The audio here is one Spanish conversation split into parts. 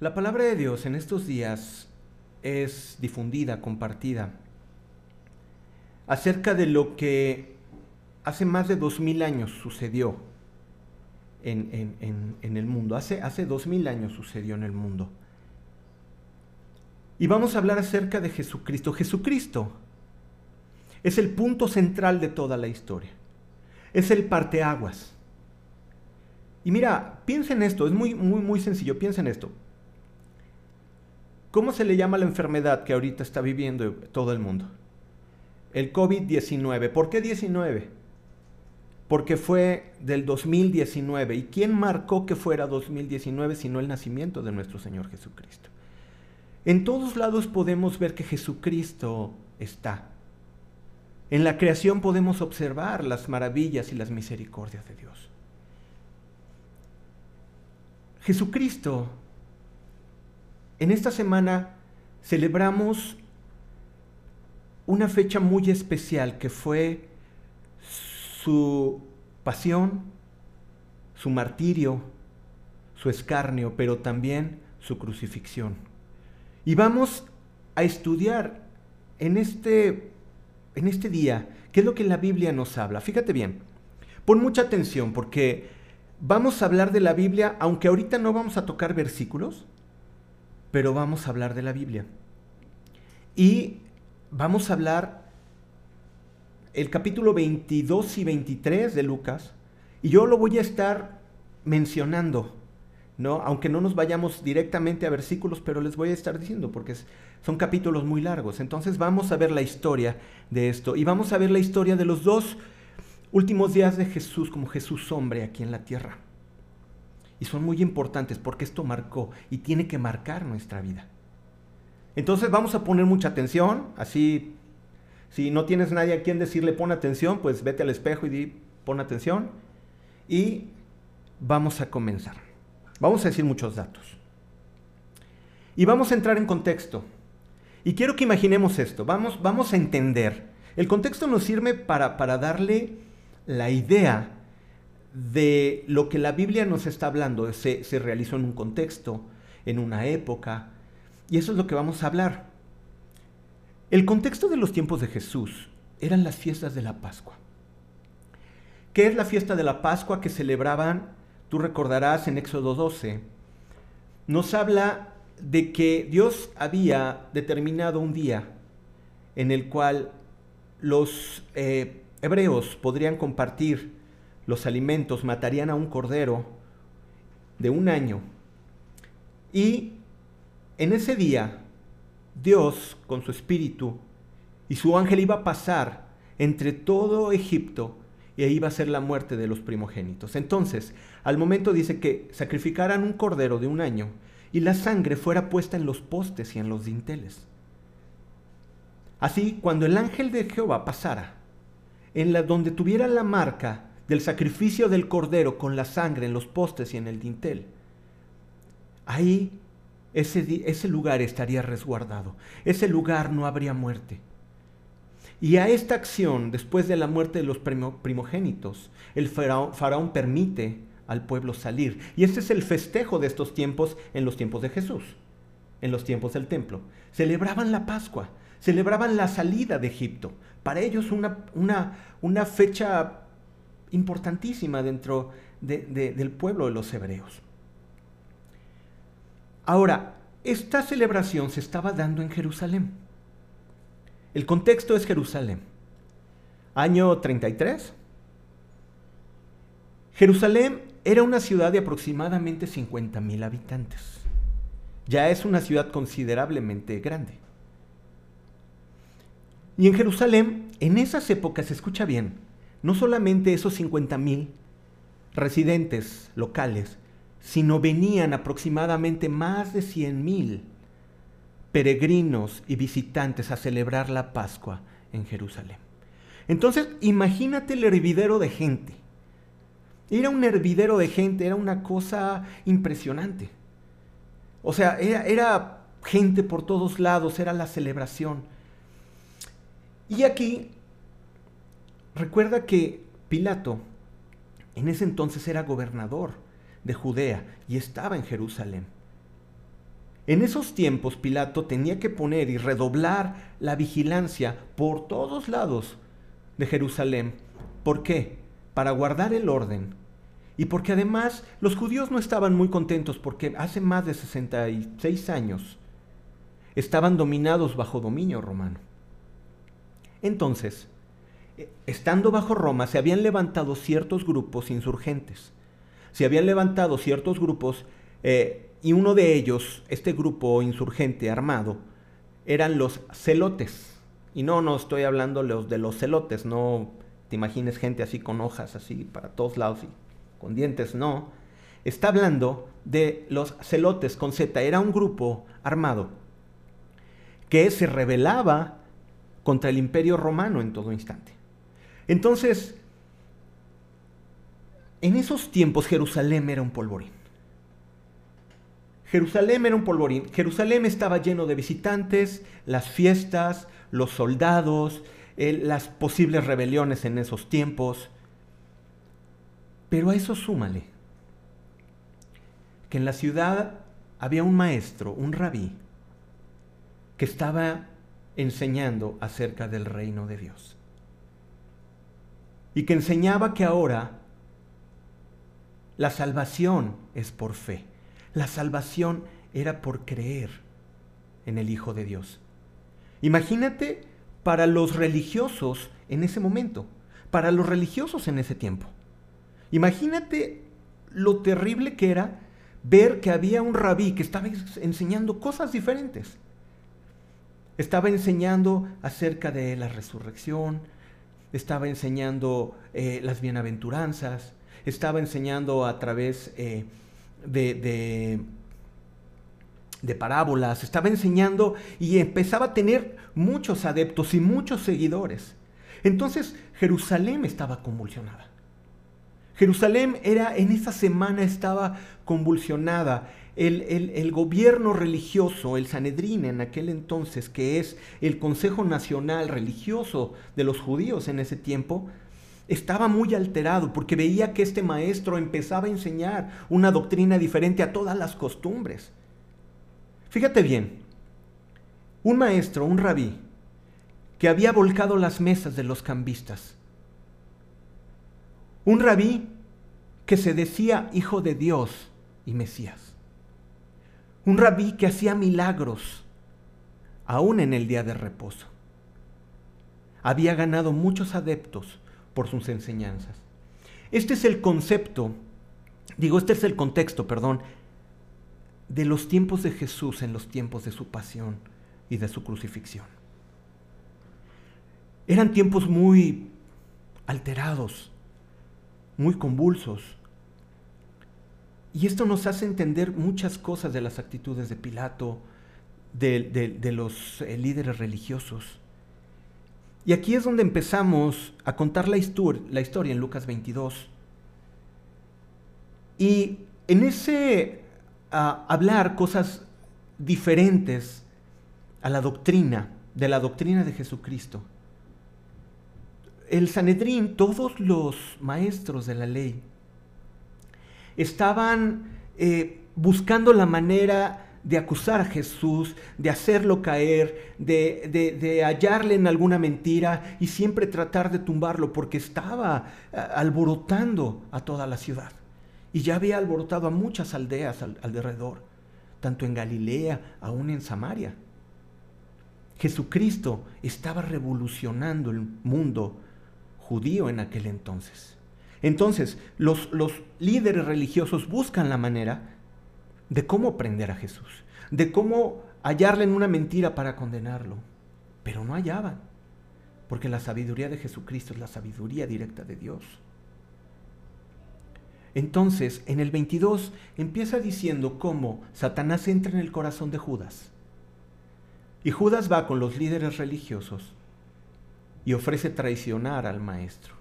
La palabra de Dios en estos días es difundida, compartida, acerca de lo que hace más de dos mil años sucedió en, el mundo. Hace, hace dos mil años sucedió en el mundo. Y vamos a hablar acerca de Jesucristo. Jesucristo es el punto central de toda la historia. Es el parteaguas. Y mira, piensa en esto, es muy, muy, muy sencillo, piensa en esto. ¿Cómo se le llama la enfermedad que ahorita está viviendo todo el mundo? El COVID-19. ¿Por qué 19? Porque fue del 2019. ¿Y quién marcó que fuera 2019 sino el nacimiento de nuestro Señor Jesucristo? En todos lados podemos ver que Jesucristo está. En la creación podemos observar las maravillas y las misericordias de Dios. Jesucristo en esta semana celebramos una fecha muy especial que fue su pasión, su martirio, su escarnio, pero también su crucifixión. Y vamos a estudiar en este, en este día qué es lo que la Biblia nos habla. Fíjate bien, pon mucha atención porque vamos a hablar de la Biblia, aunque ahorita no vamos a tocar versículos, pero vamos a hablar de la Biblia. Y vamos a hablar el capítulo 22 y 23 de Lucas, y yo lo voy a estar mencionando, ¿no? Aunque no nos vayamos directamente a versículos, pero les voy a estar diciendo, porque son capítulos muy largos. Entonces vamos a ver la historia de esto, y vamos a ver la historia de los dos últimos días de Jesús como Jesús hombre aquí en la tierra y son muy importantes porque esto marcó y tiene que marcar nuestra vida. Entonces vamos a poner mucha atención, así si no tienes nadie a quien decirle pon atención, pues vete al espejo y di pon atención y vamos a comenzar. Vamos a decir muchos datos. Y vamos a entrar en contexto. Y quiero que imaginemos esto, vamos, vamos a entender. El contexto nos sirve para, para darle la idea de lo que la Biblia nos está hablando. Se, se realizó en un contexto, en una época, y eso es lo que vamos a hablar. El contexto de los tiempos de Jesús eran las fiestas de la Pascua. ¿Qué es la fiesta de la Pascua que celebraban? Tú recordarás en Éxodo 12. Nos habla de que Dios había determinado un día en el cual los eh, hebreos podrían compartir los alimentos, matarían a un cordero de un año. Y en ese día, Dios, con su espíritu, y su ángel iba a pasar entre todo Egipto y ahí iba a ser la muerte de los primogénitos. Entonces, al momento dice que sacrificaran un cordero de un año y la sangre fuera puesta en los postes y en los dinteles. Así, cuando el ángel de Jehová pasara, en la donde tuviera la marca del sacrificio del cordero con la sangre en los postes y en el dintel, ahí ese, ese lugar estaría resguardado. Ese lugar no habría muerte. Y a esta acción, después de la muerte de los primogénitos, el faraón, faraón, permite al pueblo salir. Y este es el festejo de estos tiempos en los tiempos de Jesús, en los tiempos del templo. Celebraban la Pascua, celebraban la salida de Egipto. Para ellos una, una, una fecha importantísima dentro del pueblo de los hebreos. Ahora, esta celebración se estaba dando en Jerusalén. El contexto es Jerusalén. Año 33. Jerusalén era una ciudad de aproximadamente 50 mil habitantes. Ya es una ciudad considerablemente grande. Y en Jerusalén, en esas épocas, escucha bien, no solamente esos 50 mil residentes locales, sino venían aproximadamente más de 100 mil peregrinos y visitantes a celebrar la Pascua en Jerusalén. Entonces, imagínate el hervidero de gente. Era un hervidero de gente, era una cosa impresionante. O sea, era, era gente por todos lados, era la celebración. Y aquí Recuerda que Pilato en ese entonces era gobernador de Judea y estaba en Jerusalén. En esos tiempos Pilato tenía que poner y redoblar la vigilancia por todos lados de Jerusalén. ¿Por qué? Para guardar el orden. Y porque además los judíos no estaban muy contentos porque hace más de 66 años estaban dominados bajo dominio romano. Entonces, estando bajo Roma, se habían levantado ciertos grupos insurgentes. Se habían levantado ciertos grupos eh, y uno de ellos, este grupo insurgente armado, eran los celotes. Y no, no estoy hablando de los celotes, no te imagines gente así con hojas así para todos lados y con dientes, no. Está hablando de los celotes con Z. Era un grupo armado que se rebelaba contra el imperio romano en todo instante. Entonces, en esos tiempos Jerusalén era un polvorín. Jerusalén era un polvorín. Jerusalén estaba lleno de visitantes, las fiestas, los soldados, las posibles rebeliones en esos tiempos. Pero a eso súmale que en la ciudad había un maestro, un rabí, que estaba enseñando acerca del reino de Dios. Y que enseñaba que ahora la salvación es por fe. La salvación era por creer en el Hijo de Dios. Imagínate para los religiosos en ese momento, para los religiosos en ese tiempo. Imagínate lo terrible que era ver que había un rabí que estaba enseñando cosas diferentes. Estaba enseñando acerca de la resurrección, estaba enseñando eh, las bienaventuranzas, estaba enseñando a través eh, de, de, parábolas, estaba enseñando y empezaba a tener muchos adeptos y muchos seguidores. Entonces Jerusalén estaba convulsionada. Jerusalén era, en esa semana estaba convulsionada. El, el, gobierno religioso, el Sanedrín en aquel entonces, que es el Consejo Nacional Religioso de los judíos en ese tiempo, estaba muy alterado porque veía que este maestro empezaba a enseñar una doctrina diferente a todas las costumbres. Fíjate bien, un maestro, un rabí, que había volcado las mesas de los cambistas. Un rabí que se decía hijo de Dios y Mesías. Un rabí que hacía milagros aún en el día de reposo. Había ganado muchos adeptos por sus enseñanzas. Este es el concepto, digo, este es el contexto, perdón, de los tiempos de Jesús en los tiempos de su pasión y de su crucifixión. Eran tiempos muy alterados, muy convulsos. Y esto nos hace entender muchas cosas de las actitudes de Pilato, de, los eh, líderes religiosos. Y aquí es donde empezamos a contar la, la historia en Lucas 22. Y en ese hablar cosas diferentes a la doctrina, de la doctrina de Jesucristo, el Sanedrín, todos los maestros de la ley, estaban eh, buscando la manera de acusar a Jesús, de hacerlo caer, de, hallarle en alguna mentira y siempre tratar de tumbarlo porque estaba alborotando a toda la ciudad. Y ya había alborotado a muchas aldeas alrededor, tanto en Galilea, aún en Samaria. Jesucristo estaba revolucionando el mundo judío en aquel entonces. Entonces, los, los líderes religiosos buscan la manera de cómo prender a Jesús, de cómo hallarle en una mentira para condenarlo, pero no hallaban, porque la sabiduría de Jesucristo es la sabiduría directa de Dios. Entonces, en el 22 empieza diciendo cómo Satanás entra en el corazón de Judas. Y Judas va con los líderes religiosos y ofrece traicionar al maestro.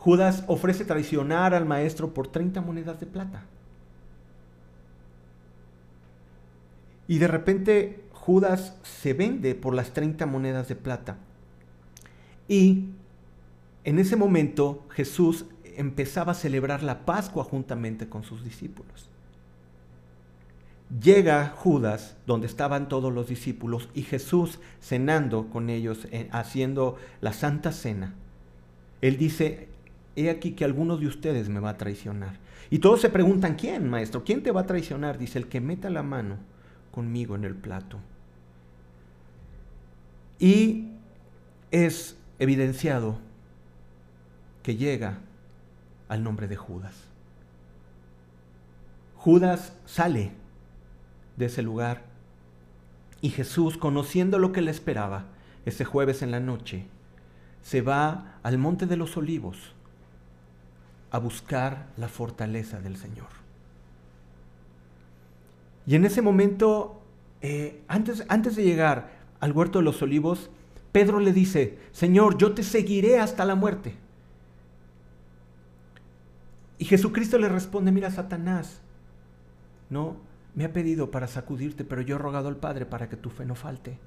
Judas ofrece traicionar al maestro por 30 monedas de plata. Y de repente Judas se vende por las 30 monedas de plata. Y en ese momento Jesús empezaba a celebrar la Pascua juntamente con sus discípulos. llega Judas, donde estaban todos los discípulos, y Jesús cenando con ellos, eh, haciendo la Santa Cena. Él dice, he aquí que alguno de ustedes me va a traicionar. Y todos se preguntan, ¿quién, maestro? ¿Quién te va a traicionar? Dice, el que meta la mano conmigo en el plato. Y es evidenciado que llega al nombre de Judas. Judas sale de ese lugar y Jesús, conociendo lo que le esperaba ese jueves en la noche, se va al monte de los olivos a buscar la fortaleza del Señor. Y en ese momento, eh, antes, antes de llegar al huerto de los olivos, Pedro le dice, Señor, yo te seguiré hasta la muerte. Y Jesucristo le responde, mira, Satanás, no, me ha pedido para sacudirte, pero yo he rogado al Padre para que tu fe no falte.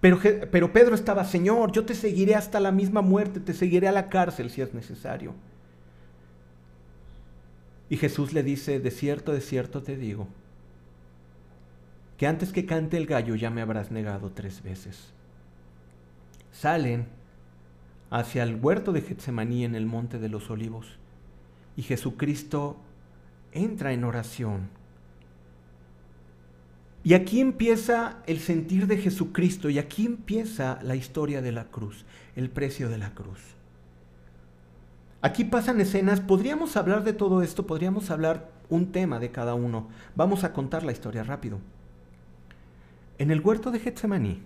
Pero, Pedro estaba, Señor, yo te seguiré hasta la misma muerte, te seguiré a la cárcel si es necesario. Y Jesús le dice, de cierto, de cierto te digo, que antes que cante el gallo ya me habrás negado tres veces. Salen hacia el huerto de Getsemaní en el monte de los olivos y Jesucristo entra en oración. Y aquí empieza el sentir de Jesucristo y aquí empieza la historia de la cruz, el precio de la cruz. Aquí pasan escenas, podríamos hablar de todo esto, podríamos hablar un tema de cada uno. Vamos a contar la historia rápido. En el huerto de Getsemaní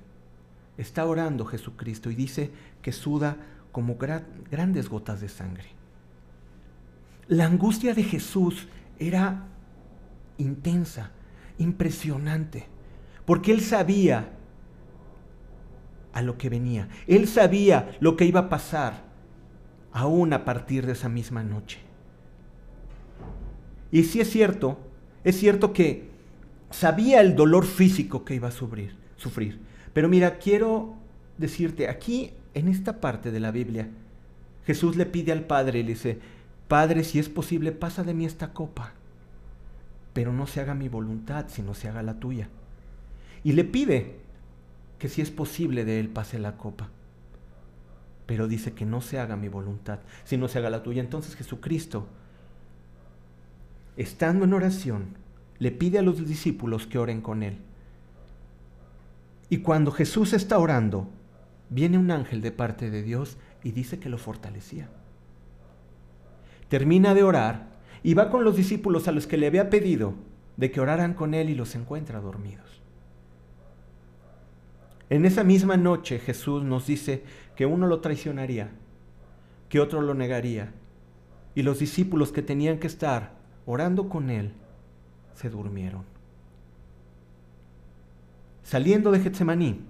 está orando Jesucristo y dice que suda como grandes gotas de sangre. La angustia de Jesús era intensa, impresionante, porque él sabía a lo que venía, él sabía lo que iba a pasar aún a partir de esa misma noche. Y si es cierto, es cierto que sabía el dolor físico que iba a sufrir, sufrir. Pero mira, quiero decirte, aquí en esta parte de la Biblia, Jesús le pide al Padre y le dice, Padre, si es posible, pasa de mí esta copa, pero no se haga mi voluntad, sino se haga la tuya. Y le pide que si es posible de él pase la copa, pero dice que no se haga mi voluntad, sino se haga la tuya. Entonces Jesucristo, estando en oración, le pide a los discípulos que oren con él. Y cuando Jesús está orando, viene un ángel de parte de Dios y dice que lo fortalecía. Termina de orar y va con los discípulos a los que le había pedido de que oraran con él y los encuentra dormidos. En esa misma noche Jesús nos dice que uno lo traicionaría, que otro lo negaría, y los discípulos que tenían que estar orando con él se durmieron. Saliendo de Getsemaní,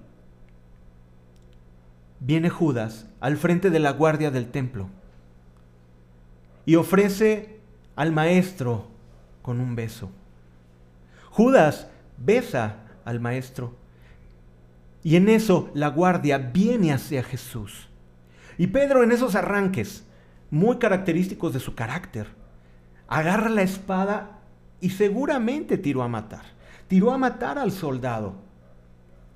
viene Judas al frente de la guardia del templo y ofrece al maestro con un beso. Judas besa al maestro y en eso la guardia viene hacia Jesús. Y Pedro en esos arranques, muy característicos de su carácter, agarra la espada y seguramente tiró a matar. Tiró a matar al soldado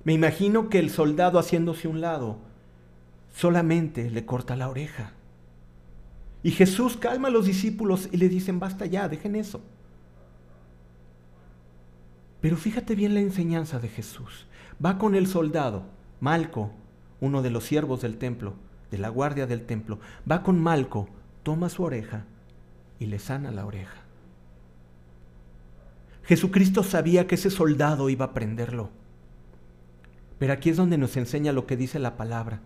me imagino que el soldado haciéndose un lado solamente le corta la oreja. Y Jesús calma a los discípulos y le dicen, basta ya, dejen eso. Pero fíjate bien la enseñanza de Jesús. Va con el soldado, Malco, uno de los siervos del templo, de la guardia del templo. Va con Malco, toma su oreja y le sana la oreja. Jesucristo sabía que ese soldado iba a prenderlo. Pero aquí es donde nos enseña lo que dice la palabra.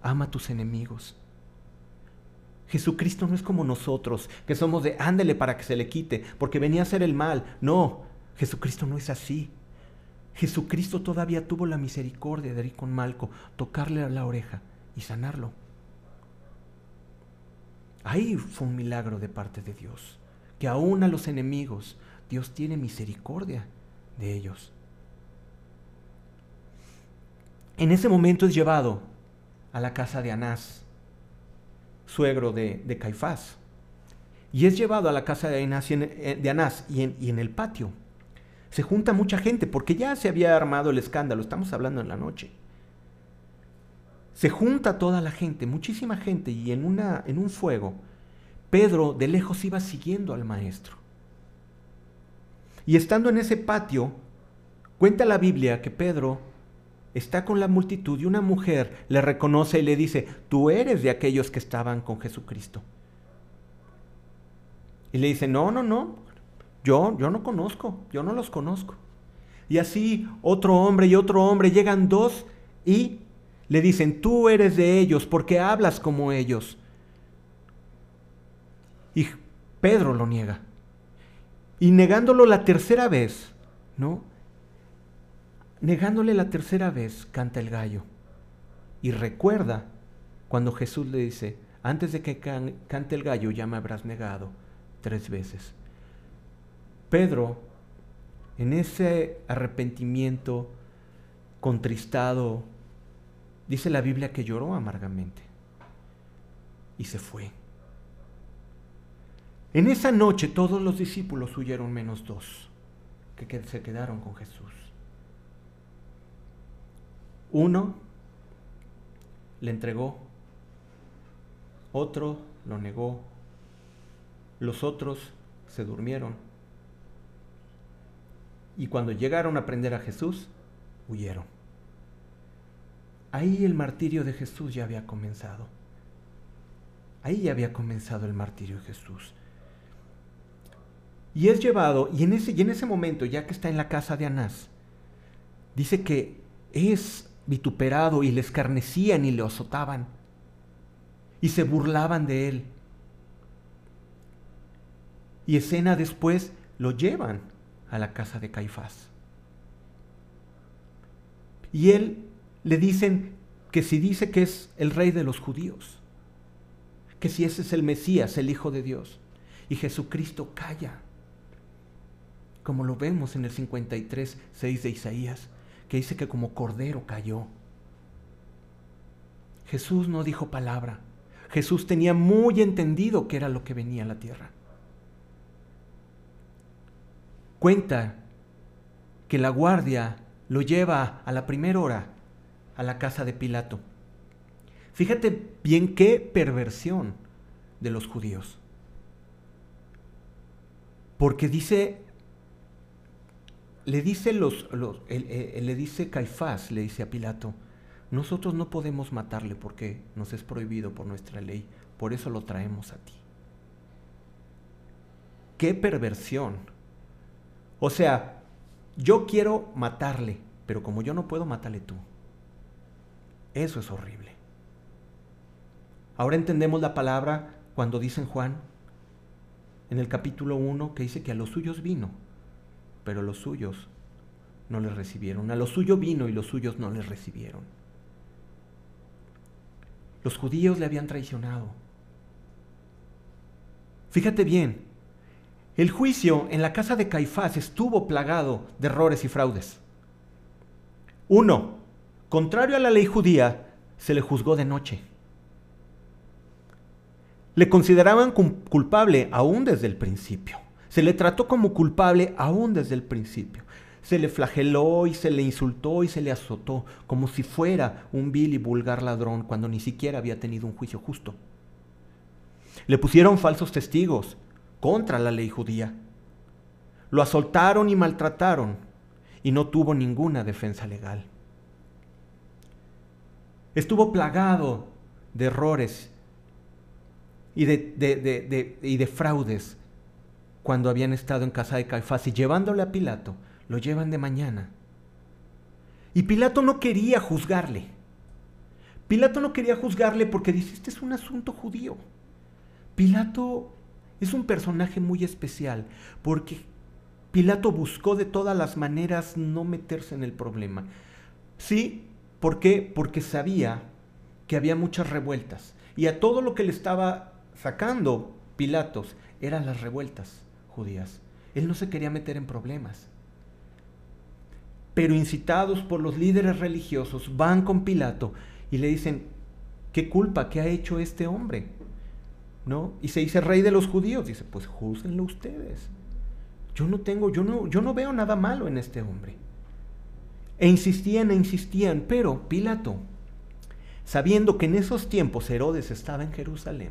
Ama a tus enemigos. Jesucristo no es como nosotros, que somos de ándele para que se le quite, porque venía a hacer el mal. No, Jesucristo no es así. Jesucristo todavía tuvo la misericordia de ir con Malco, tocarle a la oreja y sanarlo. Ahí fue un milagro de parte de Dios, que aún a los enemigos Dios tiene misericordia de ellos. En ese momento es llevado a la casa de Anás, suegro de, Caifás. Y es llevado a la casa de Anás, y en, eh, y en el patio Se junta mucha gente porque ya se había armado el escándalo, estamos hablando en la noche. Se junta toda la gente, muchísima gente, y en, una, en un fuego, Pedro de lejos iba siguiendo al maestro. Y estando en ese patio, cuenta la Biblia que Pedro está con la multitud y una mujer le reconoce y le dice, tú eres de aquellos que estaban con Jesucristo. Y le dice, no, no, no, yo, yo no conozco, yo no los conozco. Y así otro hombre y otro hombre llegan dos y le dicen, tú eres de ellos porque hablas como ellos. Y Pedro lo niega. Y negándolo la tercera vez, ¿no? Negándole la tercera vez, canta el gallo. Y recuerda cuando Jesús le dice, antes de que cante el gallo ya me habrás negado tres veces. Pedro, en ese arrepentimiento contristado, dice la Biblia que lloró amargamente y se fue. En esa noche todos los discípulos huyeron menos dos, que se quedaron con Jesús. Uno le entregó, otro lo negó, los otros se durmieron y cuando llegaron a aprender a Jesús, huyeron. Ahí el martirio de Jesús ya había comenzado. Ahí ya había comenzado el martirio de Jesús. Y es llevado, y en ese, y en ese momento, ya que está en la casa de Anás, dice que es vituperado y le escarnecían y le azotaban y se burlaban de él. Y escena después lo llevan a la casa de Caifás. Y él le dicen que si dice que es el rey de los judíos, que si ese es el Mesías, el Hijo de Dios, y Jesucristo calla, como lo vemos en el 53, 6 de Isaías, que dice que como cordero cayó. Jesús no dijo palabra. Jesús tenía muy entendido qué era lo que venía a la tierra cuenta que la guardia lo lleva a la primera hora a la casa de Pilato. Fíjate bien qué perversión de los judíos. Porque dice, le dice los, le dice Caifás, le dice a Pilato, nosotros no podemos matarle porque nos es prohibido por nuestra ley, por eso lo traemos a ti. Qué perversión o sea, yo quiero matarle, pero como yo no puedo, mátale tú. Eso es horrible. Ahora entendemos la palabra cuando dice en Juan, en el capítulo 1, que dice que a los suyos vino, pero los suyos no les recibieron. A los suyos vino y los suyos no les recibieron. Los judíos le habían traicionado. Fíjate bien, el juicio en la casa de Caifás estuvo plagado de errores y fraudes. Uno, contrario a la ley judía, se le juzgó de noche. Le consideraban culpable aún desde el principio. Se le trató como culpable aún desde el principio. Se le flageló y se le insultó y se le azotó como si fuera un vil y vulgar ladrón cuando ni siquiera había tenido un juicio justo. Le pusieron falsos testigos contra la ley judía. Lo asoltaron y maltrataron y no tuvo ninguna defensa legal. Estuvo plagado de errores y de, y de fraudes cuando habían estado en casa de Caifás y llevándole a Pilato, lo llevan de mañana. Y Pilato no quería juzgarle. Pilato no quería juzgarle porque dice, este es un asunto judío. Pilato es un personaje muy especial porque Pilato buscó de todas las maneras no meterse en el problema. Sí, ¿por qué? Porque sabía que había muchas revueltas y a todo lo que le estaba sacando Pilatos eran las revueltas judías. Él no se quería meter en problemas. Pero incitados por los líderes religiosos, van con Pilato y le dicen, ¿qué culpa que ha hecho este hombre? ¿no? Y se dice rey de los judíos. Dice, pues júzguenlo ustedes. yo no tengo, yo no, yo no veo nada malo en este hombre. E insistían e insistían, pero Pilato, sabiendo que en esos tiempos Herodes estaba en Jerusalén,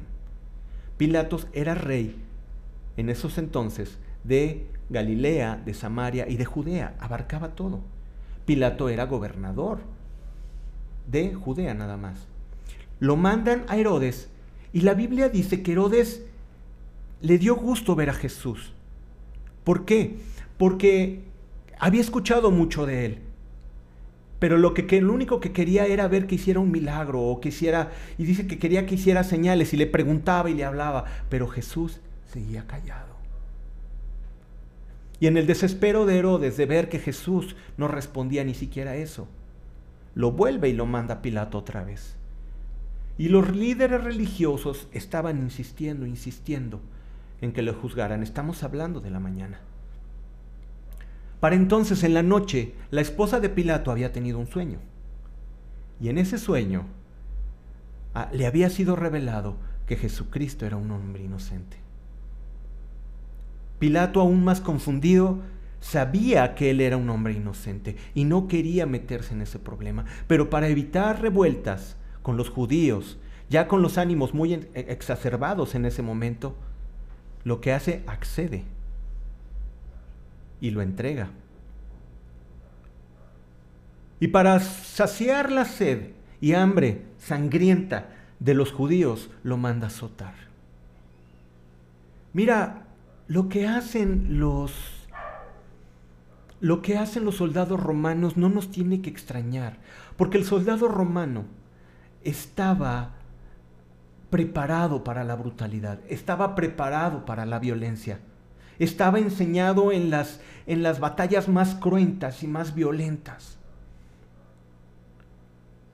Pilatos era rey en esos entonces de Galilea, de Samaria y de Judea, abarcaba todo. Pilato era gobernador de Judea nada más. Lo mandan a Herodes y la Biblia dice que Herodes le dio gusto ver a Jesús. ¿Por qué? Porque había escuchado mucho de él. Pero lo, que, lo único que quería era ver que hiciera un milagro o que hiciera, y dice que quería que hiciera señales y le preguntaba y le hablaba, pero Jesús seguía callado. Y en el desespero de Herodes de ver que Jesús no respondía ni siquiera eso, lo vuelve y lo manda a Pilato otra vez. Y los líderes religiosos estaban insistiendo, insistiendo en que lo juzgaran. Estamos hablando de la mañana. Para entonces, en la noche, la esposa de Pilato había tenido un sueño. Y en ese sueño ah, le había sido revelado que Jesucristo era un hombre inocente. Pilato, aún más confundido, sabía que él era un hombre inocente y no quería meterse en ese problema. Pero para evitar revueltas con los judíos, ya con los ánimos muy e, exacerbados en ese momento, lo que hace accede y lo entrega. Y para saciar la sed y hambre sangrienta de los judíos, lo manda a azotar. Mira, lo que hacen los lo que hacen los soldados romanos no nos tiene que extrañar, porque el soldado romano estaba preparado para la brutalidad, estaba preparado para la violencia, estaba enseñado en las, en las batallas más cruentas y más violentas.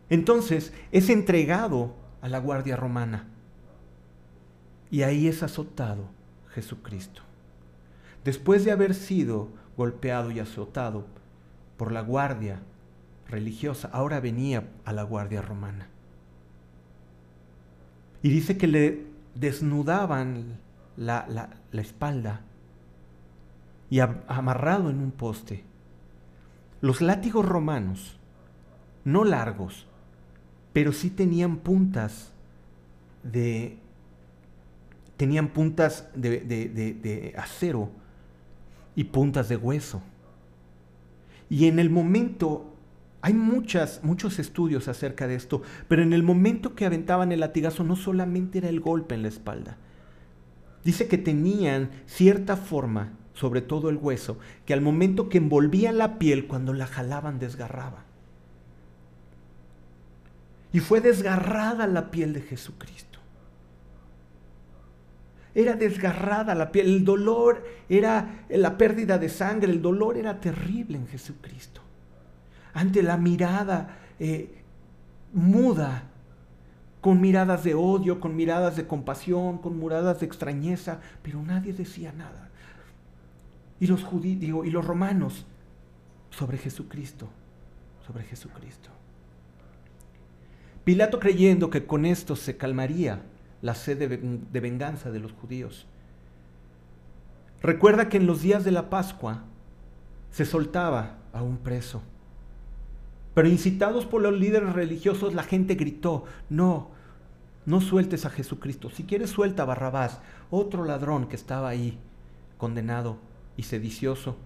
Entonces es entregado a la guardia romana y ahí es azotado Jesucristo. Después de haber sido golpeado y azotado por la guardia religiosa, ahora venía a la guardia romana. Y dice que le desnudaban la, la espalda y amarrado en un poste. Los látigos romanos, no largos, pero sí tenían puntas de tenían puntas de, acero y puntas de hueso. Y en el momento, hay muchas, muchos estudios acerca de esto, pero en el momento que aventaban el latigazo no solamente era el golpe en la espalda, dice que tenían cierta forma, sobre todo el hueso, que al momento que envolvían la piel, cuando la jalaban, desgarraba. Y fue desgarrada la piel de Jesucristo. Era desgarrada la piel, el dolor era la pérdida de sangre, el dolor era terrible en Jesucristo. Ante la mirada eh, muda, con miradas de odio, con miradas de compasión, con miradas de extrañeza, pero nadie decía nada. Y los judíos, y los romanos sobre Jesucristo, sobre Jesucristo. Pilato creyendo que con esto se calmaría la sed de, venganza de los judíos. Recuerda que en los días de la Pascua se soltaba a un preso. Pero incitados por los líderes religiosos, la gente gritó, no, no sueltes a Jesucristo. Si quieres, suelta a Barrabás, otro ladrón que estaba ahí, condenado y sedicioso.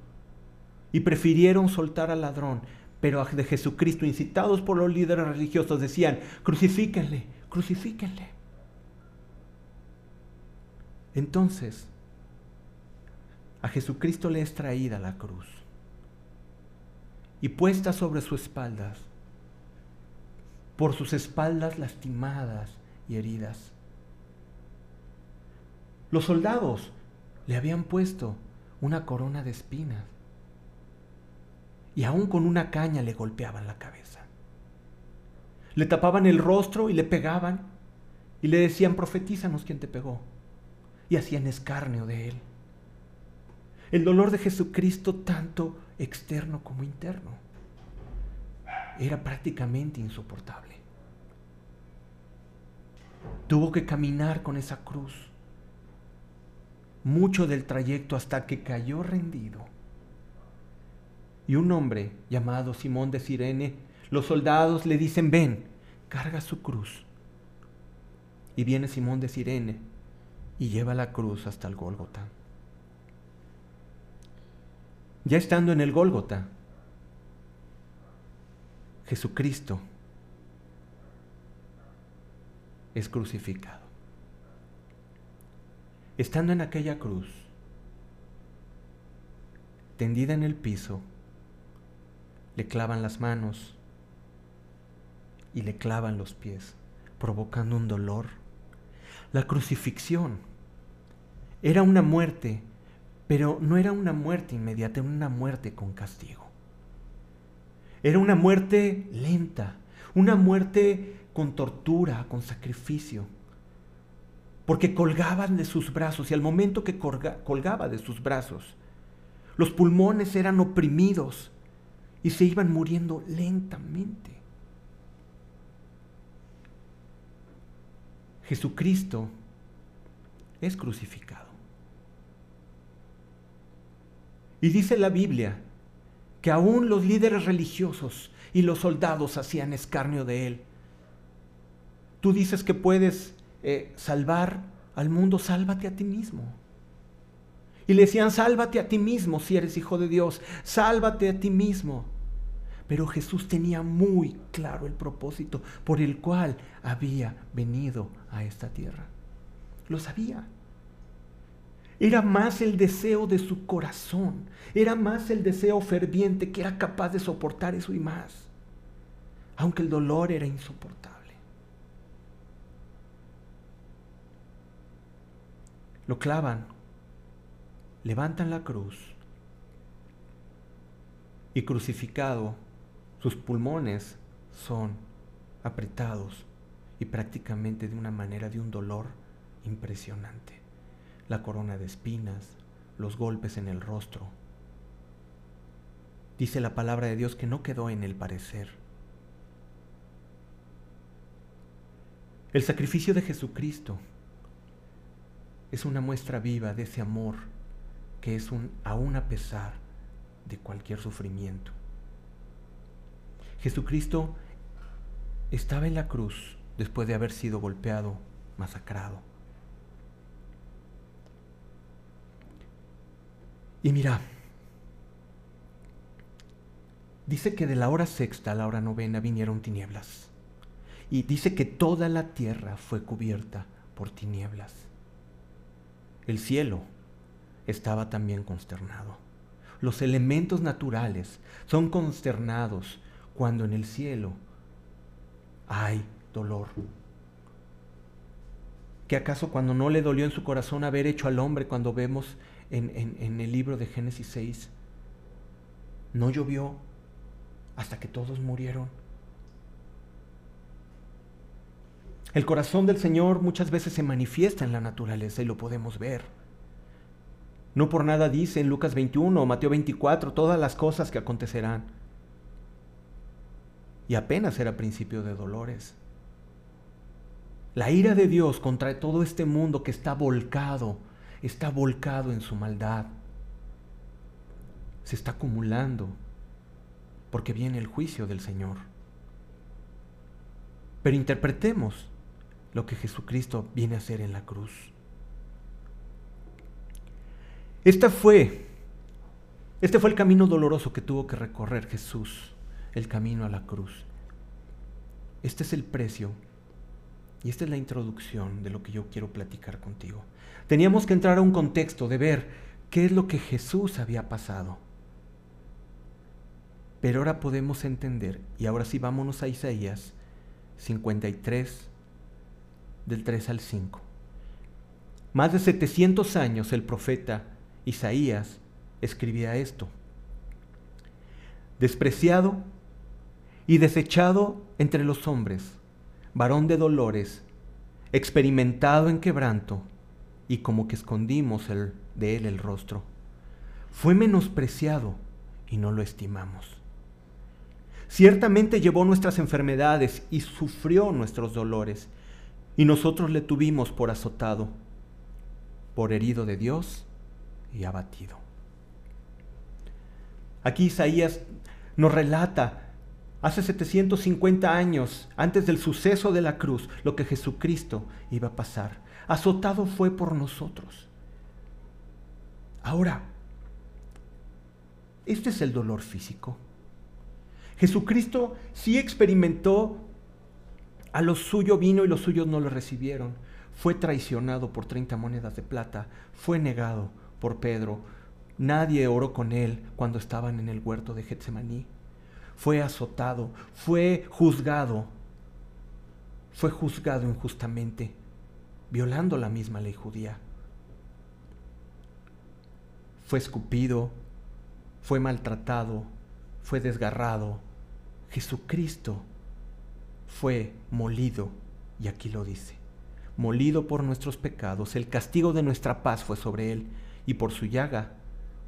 Y prefirieron soltar al ladrón, pero de Jesucristo, incitados por los líderes religiosos, decían, crucifíquenle, crucifíquenle. Entonces, a Jesucristo le es traída la cruz y puesta sobre sus espaldas, por sus espaldas lastimadas y heridas. Los soldados le habían puesto una corona de espinas y aún con una caña le golpeaban la cabeza. Le tapaban el rostro y le pegaban y le decían, profetízanos quién te pegó y hacían escarnio de él. El dolor de Jesucristo, tanto externo como interno, era prácticamente insoportable. Tuvo que caminar con esa cruz. mucho del trayecto hasta que cayó rendido. Y un hombre llamado Simón de Sirene, los soldados le dicen, ven, carga su cruz. Y viene Simón de Sirene y lleva la cruz hasta el Gólgota. Ya estando en el Gólgota, Jesucristo es crucificado. Estando en aquella cruz, tendida en el piso, le clavan las manos y le clavan los pies, provocando un dolor. La crucifixión era una muerte, pero no era una muerte inmediata, era una muerte con castigo. Era una muerte lenta, una muerte con tortura, con sacrificio. Porque colgaban de sus brazos y al momento que colgaba de sus brazos, los pulmones eran oprimidos y se iban muriendo lentamente. Jesucristo es crucificado. Y dice la Biblia que aún los líderes religiosos y los soldados hacían escarnio de él. Tú dices que puedes eh, salvar al mundo, sálvate a ti mismo. Y le decían, sálvate a ti mismo si eres hijo de Dios, sálvate a ti mismo. Pero Jesús tenía muy claro el propósito por el cual había venido a esta tierra. Lo sabía. Era más el deseo de su corazón, era más el deseo ferviente que era capaz de soportar eso y más, aunque el dolor era insoportable. Lo clavan, levantan la cruz y crucificado, sus pulmones son apretados y prácticamente de una manera de un dolor impresionante la corona de espinas, los golpes en el rostro. Dice la palabra de Dios que no quedó en el parecer. El sacrificio de Jesucristo es una muestra viva de ese amor que es un aún a pesar de cualquier sufrimiento. Jesucristo estaba en la cruz después de haber sido golpeado, masacrado. Y mira, dice que de la hora sexta a la hora novena vinieron tinieblas. Y dice que toda la tierra fue cubierta por tinieblas. El cielo estaba también consternado. Los elementos naturales son consternados cuando en el cielo hay dolor. ¿Que acaso cuando no le dolió en su corazón haber hecho al hombre cuando vemos en, el libro de Génesis 6. No llovió hasta que todos murieron. El corazón del Señor muchas veces se manifiesta en la naturaleza y lo podemos ver. No por nada dice en Lucas 21 o Mateo 24 todas las cosas que acontecerán. Y apenas era principio de dolores. La ira de Dios contra todo este mundo que está volcado está volcado en su maldad. Se está acumulando porque viene el juicio del Señor. Pero interpretemos lo que Jesucristo viene a hacer en la cruz. Esta fue, este fue el camino doloroso que tuvo que recorrer Jesús, el camino a la cruz. Este es el precio y esta es la introducción de lo que yo quiero platicar contigo. Teníamos que entrar a un contexto de ver qué es lo que Jesús había pasado. Pero ahora podemos entender, y ahora sí vámonos a Isaías 53, del 3 al 5. Más de 700 años el profeta Isaías escribía esto. Despreciado y desechado entre los hombres, varón de dolores, experimentado en quebranto, y como que escondimos de él el rostro. Fue menospreciado y no lo estimamos. Ciertamente llevó nuestras enfermedades y sufrió nuestros dolores, y nosotros le tuvimos por azotado, por herido de Dios y abatido. Aquí Isaías nos relata hace 750 años, antes del suceso de la cruz, lo que Jesucristo iba a pasar. Azotado fue por nosotros. Ahora, este es el dolor físico. Jesucristo sí experimentó, a lo suyo vino y los suyos no lo recibieron. Fue traicionado por 30 monedas de plata, fue negado por Pedro. Nadie oró con él cuando estaban en el huerto de Getsemaní. Fue azotado, fue juzgado, fue juzgado injustamente, violando la misma ley judía. Fue escupido, fue maltratado, fue desgarrado. Jesucristo fue molido, y aquí lo dice, molido por nuestros pecados, el castigo de nuestra paz fue sobre él, y por su llaga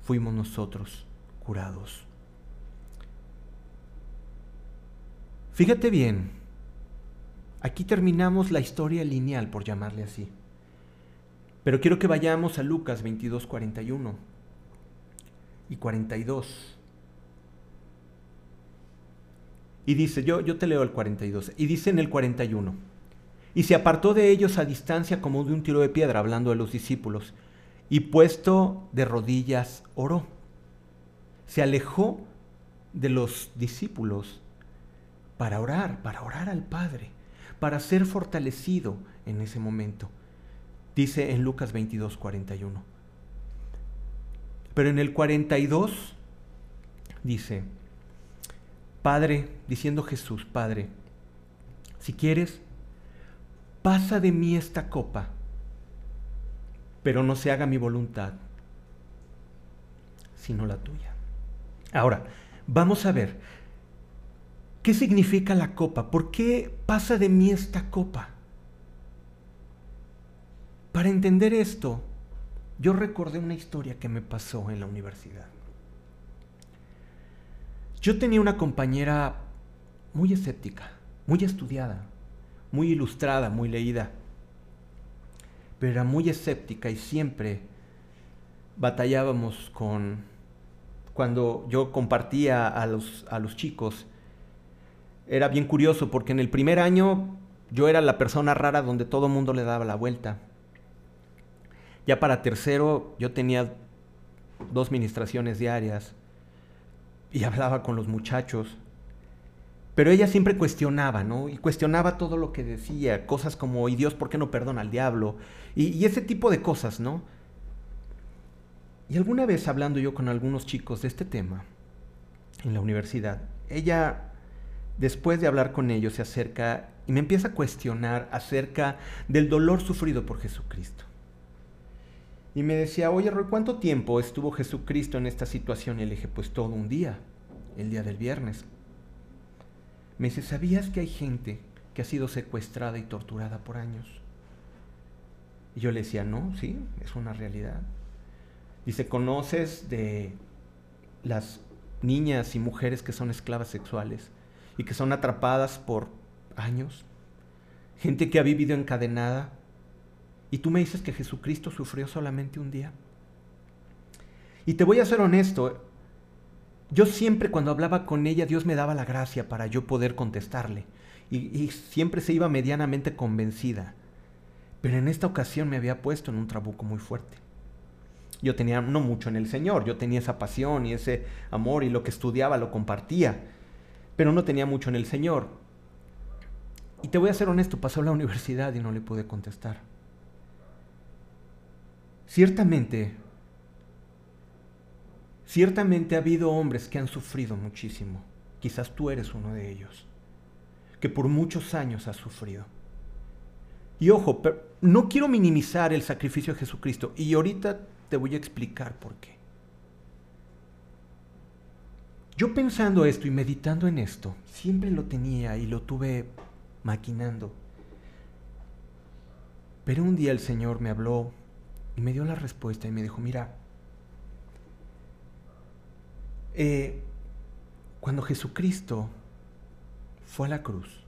fuimos nosotros curados. Fíjate bien, aquí terminamos la historia lineal, por llamarle así. Pero quiero que vayamos a Lucas 22, 41 y 42. Y dice, yo, yo te leo el 42, y dice en el 41, y se apartó de ellos a distancia como de un tiro de piedra, hablando de los discípulos, y puesto de rodillas oró. Se alejó de los discípulos para orar, para orar al Padre, para ser fortalecido en ese momento. Dice en Lucas 22, 41. Pero en el 42 dice, Padre, diciendo Jesús, Padre, si quieres, pasa de mí esta copa, pero no se haga mi voluntad, sino la tuya. Ahora, vamos a ver, ¿qué significa la copa? ¿Por qué pasa de mí esta copa? Para entender esto, yo recordé una historia que me pasó en la universidad. Yo tenía una compañera muy escéptica, muy estudiada, muy ilustrada, muy leída, pero era muy escéptica y siempre batallábamos con, cuando yo compartía a los, a los chicos, era bien curioso porque en el primer año yo era la persona rara donde todo mundo le daba la vuelta. Ya para tercero yo tenía dos ministraciones diarias y hablaba con los muchachos. Pero ella siempre cuestionaba, ¿no? Y cuestionaba todo lo que decía, cosas como, ¿y Dios por qué no perdona al diablo? Y, y, ese tipo de cosas, ¿no? Y alguna vez hablando yo con algunos chicos de este tema en la universidad, ella, después de hablar con ellos, se acerca y me empieza a cuestionar acerca del dolor sufrido por Jesucristo. Y me decía, oye Roy, ¿cuánto tiempo estuvo Jesucristo en esta situación? Y le dije, pues todo un día, el día del viernes. Me dice, ¿sabías que hay gente que ha sido secuestrada y torturada por años? Y yo le decía, no, sí, es una realidad. Dice, ¿conoces de las niñas y mujeres que son esclavas sexuales y que son atrapadas por años? Gente que ha vivido encadenada y tú me dices que Jesucristo sufrió solamente un día. Y te voy a ser honesto, yo siempre cuando hablaba con ella, Dios me daba la gracia para yo poder contestarle. Y, siempre se iba medianamente convencida. Pero en esta ocasión me había puesto en un trabuco muy fuerte. Yo tenía no mucho en el Señor, yo tenía esa pasión y ese amor y lo que estudiaba lo compartía, pero no tenía mucho en el Señor. Y te voy a ser honesto, pasó a la universidad y no le pude contestar. Ciertamente, ciertamente ha habido hombres que han sufrido muchísimo. Quizás tú eres uno de ellos, que por muchos años has sufrido. Y ojo, no quiero minimizar el sacrificio de Jesucristo y ahorita te voy a explicar por qué. Yo pensando esto y meditando en esto, siempre lo tenía y lo tuve maquinando. Pero un día el Señor me habló y me dio la respuesta y me dijo, mira, eh, cuando Jesucristo fue a la cruz,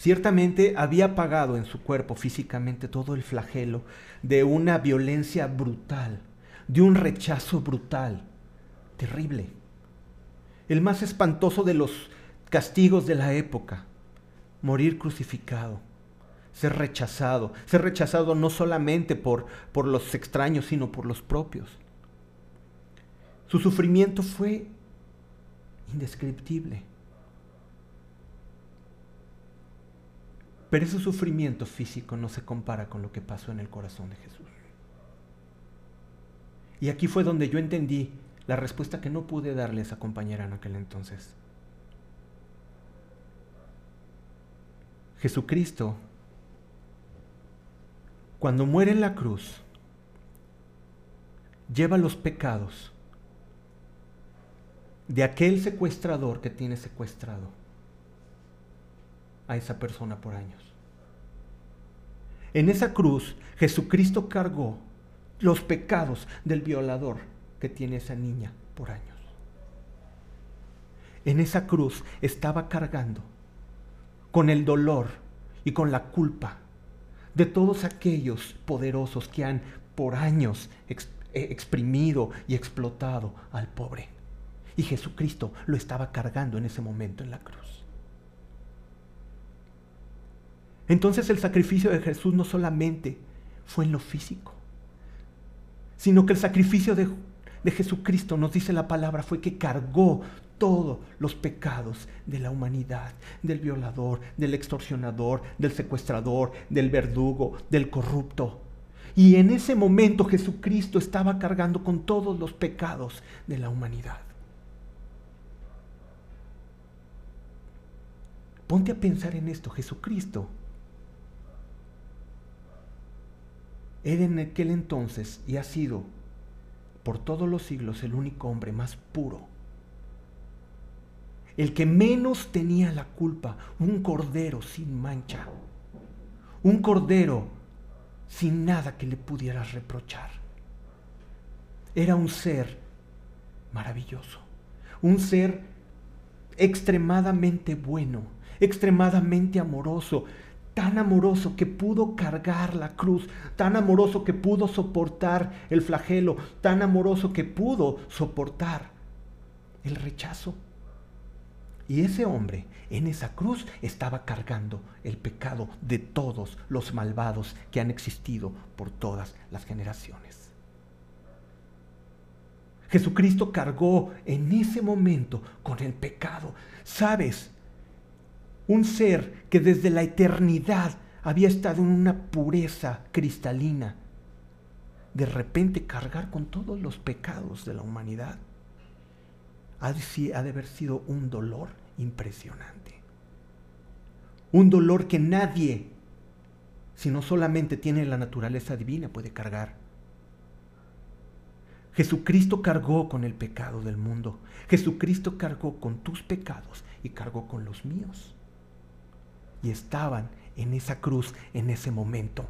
Ciertamente había pagado en su cuerpo físicamente todo el flagelo de una violencia brutal, de un rechazo brutal, terrible. El más espantoso de los castigos de la época, morir crucificado, ser rechazado, ser rechazado no solamente por, por los extraños, sino por los propios. Su sufrimiento fue indescriptible. Pero ese sufrimiento físico no se compara con lo que pasó en el corazón de Jesús. Y aquí fue donde yo entendí la respuesta que no pude darle a esa compañera en aquel entonces. Jesucristo, cuando muere en la cruz, lleva los pecados de aquel secuestrador que tiene secuestrado a esa persona por años. En esa cruz Jesucristo cargó los pecados del violador que tiene esa niña por años. En esa cruz estaba cargando con el dolor y con la culpa de todos aquellos poderosos que han por años eh, exprimido y explotado al pobre. Y Jesucristo lo estaba cargando en ese momento en la cruz. Entonces el sacrificio de Jesús no solamente fue en lo físico, sino que el sacrificio de, Jesucristo, nos dice la palabra, fue que cargó todos los pecados de la humanidad, del violador, del extorsionador, del secuestrador, del verdugo, del corrupto. Y en ese momento Jesucristo estaba cargando con todos los pecados de la humanidad. Ponte a pensar en esto, Jesucristo Era en aquel entonces y ha sido por todos los siglos el único hombre más puro. El que menos tenía la culpa, un cordero sin mancha. Un cordero sin nada que le pudieras reprochar. Era un ser maravilloso, un ser extremadamente bueno, extremadamente amoroso, tan amoroso que pudo cargar la cruz, tan amoroso que pudo soportar el flagelo, tan amoroso que pudo soportar el rechazo. Y ese hombre en esa cruz estaba cargando el pecado de todos los malvados que han existido por todas las generaciones. Jesucristo cargó en ese momento con el pecado. ¿Sabes? Un ser que desde la eternidad había estado en una pureza cristalina, de repente cargar con todos los pecados de la humanidad, ha de, haber sido un dolor impresionante. Un dolor que nadie, si no solamente tiene la naturaleza divina, puede cargar. Jesucristo cargó con el pecado del mundo. Jesucristo cargó con tus pecados y cargó con los míos y estaban en esa cruz en ese momento.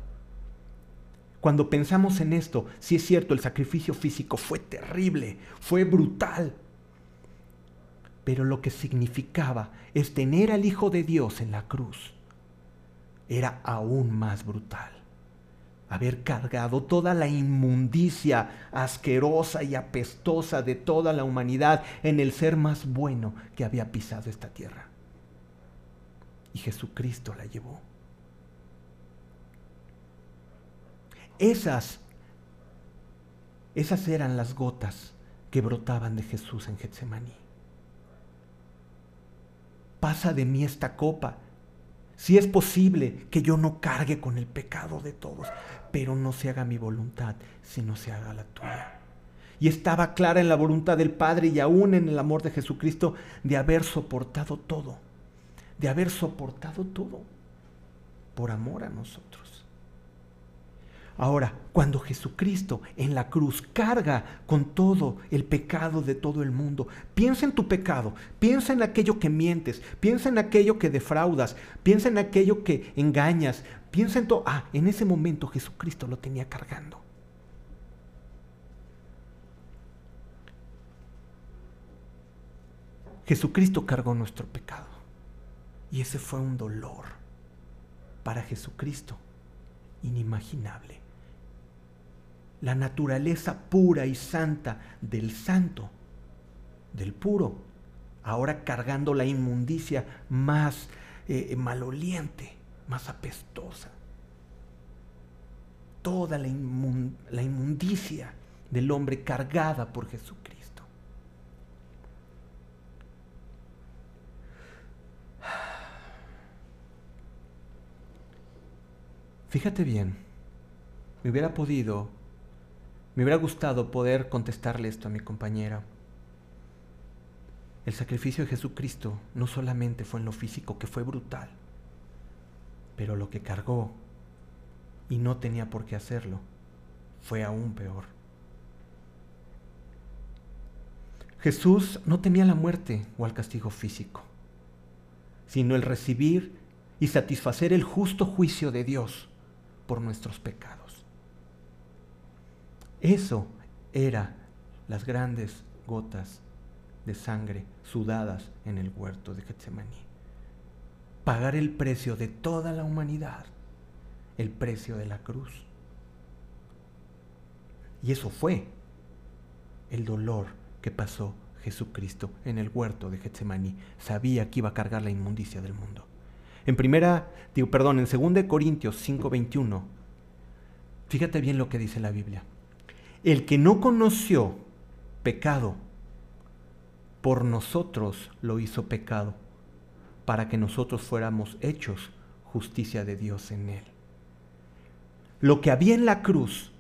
Cuando pensamos en esto, si es cierto, el sacrificio físico fue terrible, fue brutal, pero lo que significaba es tener al Hijo de Dios en la cruz era aún más brutal. Haber cargado toda la inmundicia asquerosa y apestosa de toda la humanidad en el ser más bueno que había pisado esta tierra y Jesucristo la llevó. Esas, esas eran las gotas que brotaban de Jesús en Getsemaní. Pasa de mí esta copa. Si es posible que yo no cargue con el pecado de todos, pero no se haga mi voluntad, sino se haga la tuya. Y estaba clara en la voluntad del Padre y aún en el amor de Jesucristo de haber soportado todo de haber soportado todo por amor a nosotros. Ahora, cuando Jesucristo en la cruz carga con todo el pecado de todo el mundo, piensa en tu pecado, piensa en aquello que mientes, piensa en aquello que defraudas, piensa en aquello que engañas, piensa en todo. Ah, en ese momento Jesucristo lo tenía cargando. Jesucristo cargó nuestro pecado. Y ese fue un dolor para Jesucristo, inimaginable. La naturaleza pura y santa del santo, del puro, ahora cargando la inmundicia más eh, maloliente, más apestosa. Toda la, la inmundicia del hombre cargada por Jesucristo. Fíjate bien, me hubiera podido, me hubiera gustado poder contestarle esto a mi compañera. El sacrificio de Jesucristo no solamente fue en lo físico, que fue brutal, pero lo que cargó y no tenía por qué hacerlo fue aún peor. Jesús no temía la muerte o al castigo físico, sino el recibir y satisfacer el justo juicio de Dios por nuestros pecados. Eso era las grandes gotas de sangre sudadas en el huerto de Getsemaní. Pagar el precio de toda la humanidad, el precio de la cruz. Y eso fue el dolor que pasó Jesucristo en el huerto de Getsemaní. Sabía que iba a cargar la inmundicia del mundo. En primera, digo, perdón, en 2 Corintios 5:21, fíjate bien lo que dice la Biblia. El que no conoció pecado, por nosotros lo hizo pecado, para que nosotros fuéramos hechos justicia de Dios en él. Lo que había en la cruz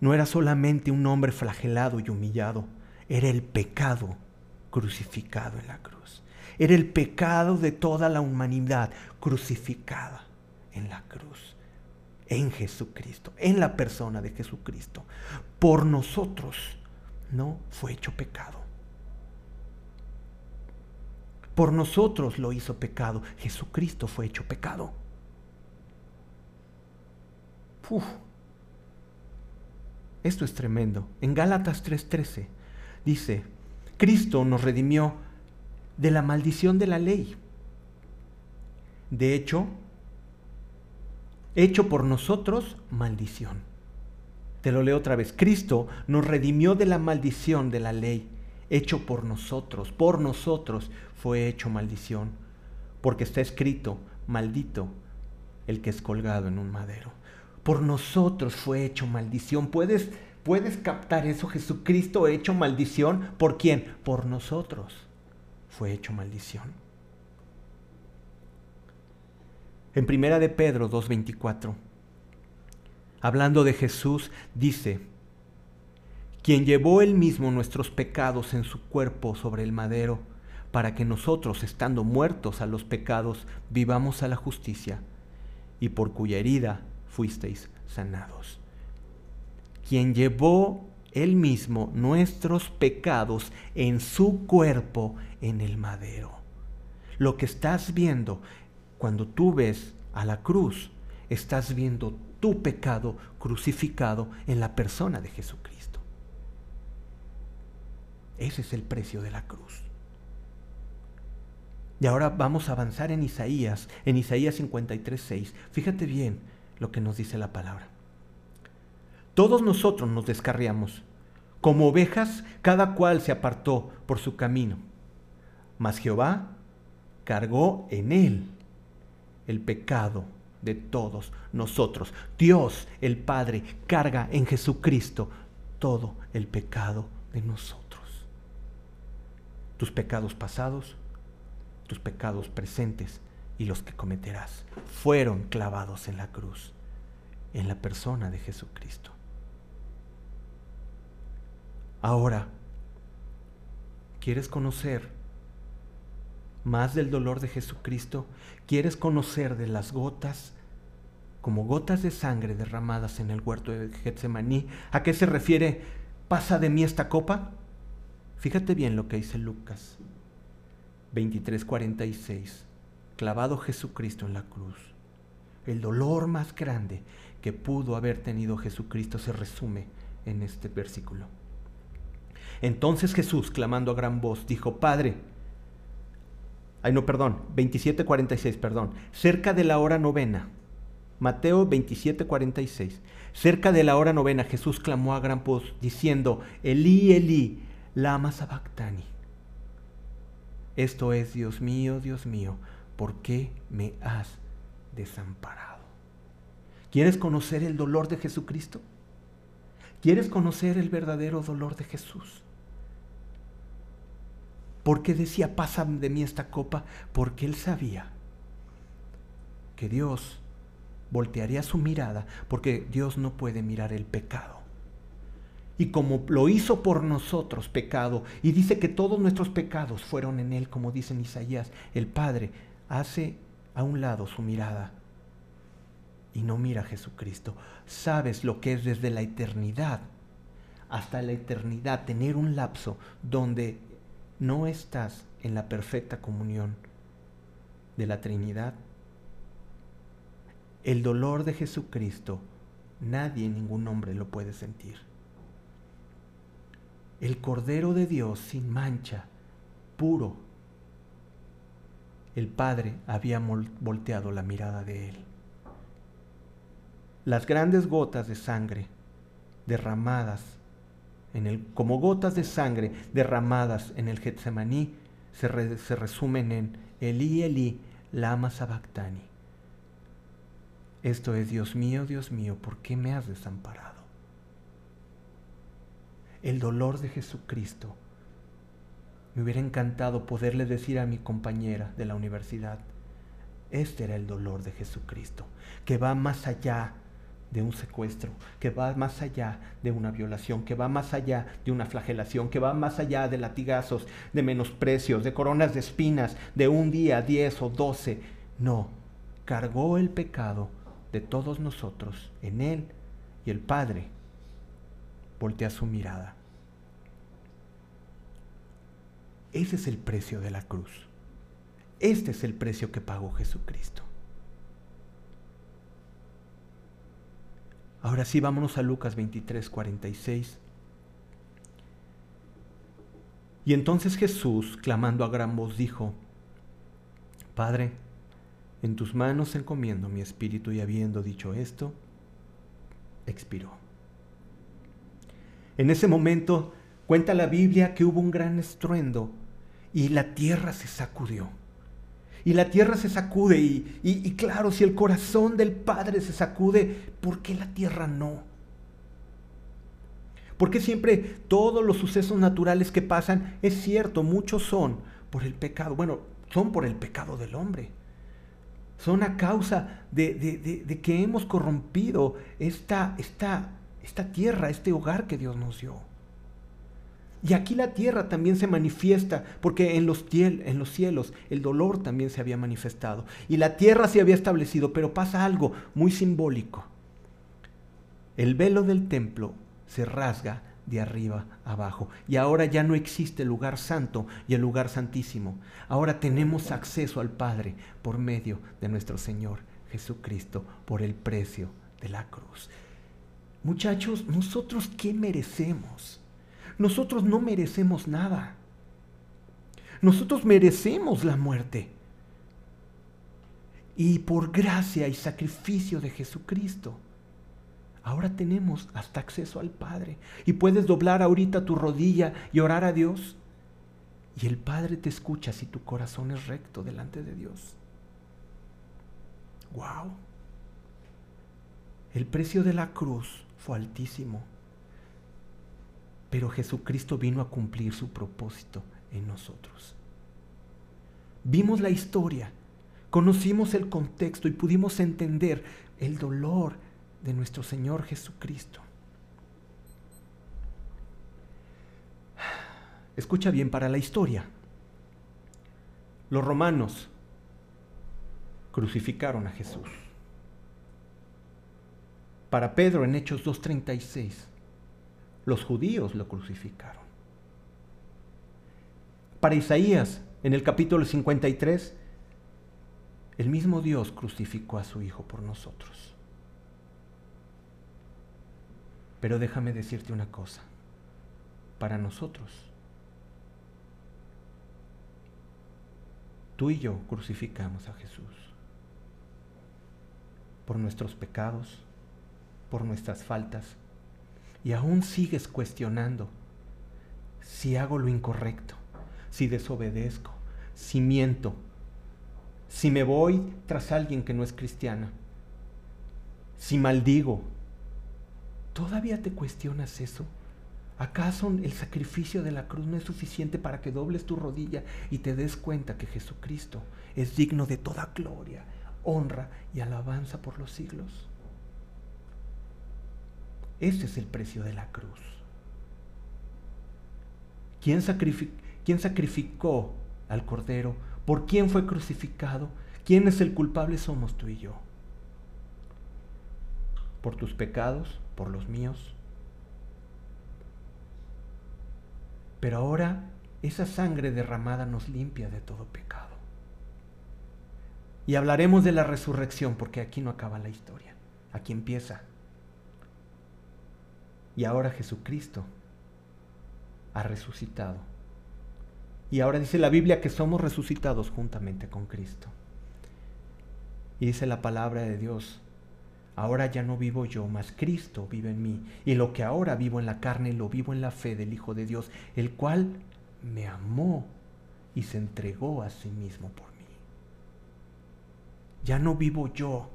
no era solamente un hombre flagelado y humillado, era el pecado crucificado en la cruz. Era el pecado de toda la humanidad crucificada en la cruz, en Jesucristo, en la persona de Jesucristo. Por nosotros no fue hecho pecado. Por nosotros lo hizo pecado. Jesucristo fue hecho pecado. Esto es tremendo. En Gálatas 3:13 dice, Cristo nos redimió de la maldición de la ley. De hecho, hecho por nosotros maldición. Te lo leo otra vez. Cristo nos redimió de la maldición de la ley, hecho por nosotros, por nosotros fue hecho maldición, porque está escrito, maldito el que es colgado en un madero. Por nosotros fue hecho maldición. ¿Puedes ¿Puedes captar eso? Jesucristo hecho maldición. ¿Por quién? Por nosotros. Fue hecho maldición. En primera de Pedro 2.24, hablando de Jesús, dice, quien llevó él mismo nuestros pecados en su cuerpo sobre el madero, para que nosotros, estando muertos a los pecados, vivamos a la justicia, y por cuya herida fuisteis sanados quien llevó él mismo nuestros pecados en su cuerpo en el madero. Lo que estás viendo cuando tú ves a la cruz, estás viendo tu pecado crucificado en la persona de Jesucristo. Ese es el precio de la cruz. Y ahora vamos a avanzar en Isaías, en Isaías 53.6. Fíjate bien lo que nos dice la palabra. Todos nosotros nos descarriamos. Como ovejas, cada cual se apartó por su camino. Mas Jehová cargó en él el pecado de todos nosotros. Dios, el Padre, carga en Jesucristo todo el pecado de nosotros. Tus pecados pasados, tus pecados presentes y los que cometerás fueron clavados en la cruz, en la persona de Jesucristo. Ahora, ¿quieres conocer más del dolor de Jesucristo? ¿Quieres conocer de las gotas, como gotas de sangre derramadas en el huerto de Getsemaní? ¿A qué se refiere? ¿Pasa de mí esta copa? Fíjate bien lo que dice Lucas 23:46. Clavado Jesucristo en la cruz. El dolor más grande que pudo haber tenido Jesucristo se resume en este versículo. Entonces Jesús, clamando a gran voz, dijo, Padre, ay no, perdón, 27:46, perdón, cerca de la hora novena, Mateo 27, 46. Cerca de la hora novena Jesús clamó a gran voz diciendo, Elí, Elí, lama sabactani. Esto es, Dios mío, Dios mío, ¿por qué me has desamparado? ¿Quieres conocer el dolor de Jesucristo? ¿Quieres conocer el verdadero dolor de Jesús? ¿Por qué decía, pasa de mí esta copa? Porque él sabía que Dios voltearía su mirada, porque Dios no puede mirar el pecado. Y como lo hizo por nosotros pecado, y dice que todos nuestros pecados fueron en Él, como dice en Isaías, el Padre hace a un lado su mirada y no mira a Jesucristo. Sabes lo que es desde la eternidad hasta la eternidad tener un lapso donde no estás en la perfecta comunión de la Trinidad. El dolor de Jesucristo nadie, ningún hombre lo puede sentir el Cordero de Dios sin mancha, puro. El Padre había volteado la mirada de él. Las grandes gotas de sangre derramadas en el, como gotas de sangre derramadas en el Getsemaní se, se resumen en Elí, Elí, lama sabactani. Esto es, Dios mío, Dios mío, ¿por qué me has desamparado? el dolor de Jesucristo. Me hubiera encantado poderle decir a mi compañera de la universidad, este era el dolor de Jesucristo, que va más allá de un secuestro, que va más allá de una violación, que va más allá de una flagelación, que va más allá de latigazos, de menosprecios, de coronas de espinas, de un día, diez o doce. No, cargó el pecado de todos nosotros en Él y el Padre voltea su mirada. Ese es el precio de la cruz. Este es el precio que pagó Jesucristo. Ahora sí, vámonos a Lucas 23, 46. Y entonces Jesús, clamando a gran voz, dijo, Padre, en tus manos encomiendo mi espíritu y habiendo dicho esto, expiró. En ese momento cuenta la Biblia que hubo un gran estruendo y la tierra se sacudió. Y la tierra se sacude y, claro, si el corazón del Padre se sacude, ¿por qué la tierra no? Porque siempre todos los sucesos naturales que pasan, es cierto, muchos son por el pecado. Bueno, son por el pecado del hombre. Son a causa de, de que hemos corrompido esta, esta, esta tierra, este hogar que Dios nos dio. Y aquí la tierra también se manifiesta, porque en los, cielos el dolor también se había manifestado. Y la tierra se había establecido, pero pasa algo muy simbólico. El velo del templo se rasga de arriba abajo. Y ahora ya no existe el lugar santo y el lugar santísimo. Ahora tenemos acceso al Padre por medio de nuestro Señor Jesucristo, por el precio de la cruz. Muchachos, ¿nosotros qué merecemos? Nosotros no merecemos nada. Nosotros merecemos la muerte. Y por gracia y sacrificio de Jesucristo, ahora tenemos hasta acceso al Padre. Y puedes doblar ahorita tu rodilla y orar a Dios. Y el Padre te escucha si tu corazón es recto delante de Dios. ¡Wow! El precio de la cruz fue altísimo. Pero Jesucristo vino a cumplir su propósito en nosotros. Vimos la historia, conocimos el contexto y pudimos entender el dolor de nuestro Señor Jesucristo. Escucha bien para la historia. Los romanos crucificaron a Jesús. Para Pedro en Hechos 2.36 los judíos lo crucificaron. Para Isaías, en el capítulo 53, el mismo Dios crucificó a su Hijo por nosotros. Pero déjame decirte una cosa, para nosotros, tú y yo crucificamos a Jesús. por nuestros pecados, por nuestras faltas, y aún sigues cuestionando si hago lo incorrecto, si desobedezco, si miento, si me voy tras alguien que no es cristiana, si maldigo, ¿todavía te cuestionas eso? ¿Acaso el sacrificio de la cruz no es suficiente para que dobles tu rodilla y te des cuenta que Jesucristo es digno de toda gloria, honra y alabanza por los siglos? Ese es el precio de la cruz. ¿Quién, sacrificó al Cordero? ¿Por quién fue crucificado? ¿Quién es el culpable? Somos tú y yo. ¿Por tus pecados? ¿Por los míos? Pero ahora esa sangre derramada nos limpia de todo pecado. Y hablaremos de la resurrección porque aquí no acaba la historia, aquí empieza. Y ahora Jesucristo ha resucitado. Y ahora dice la Biblia que somos resucitados juntamente con Cristo. Y dice la palabra de Dios, ahora ya no vivo yo, mas Cristo vive en mí. Y lo que ahora vivo en la carne, lo vivo en la fe del Hijo de Dios, el cual me amó y se entregó a sí mismo por mí. Ya no vivo yo,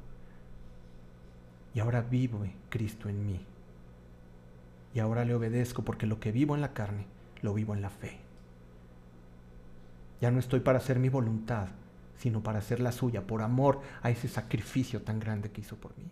y ahora vive Cristo en mí y ahora le obedezco porque lo que vivo en la carne, lo vivo en la fe. Ya no estoy para hacer mi voluntad, sino para hacer la suya, por amor a ese sacrificio tan grande que hizo por mí.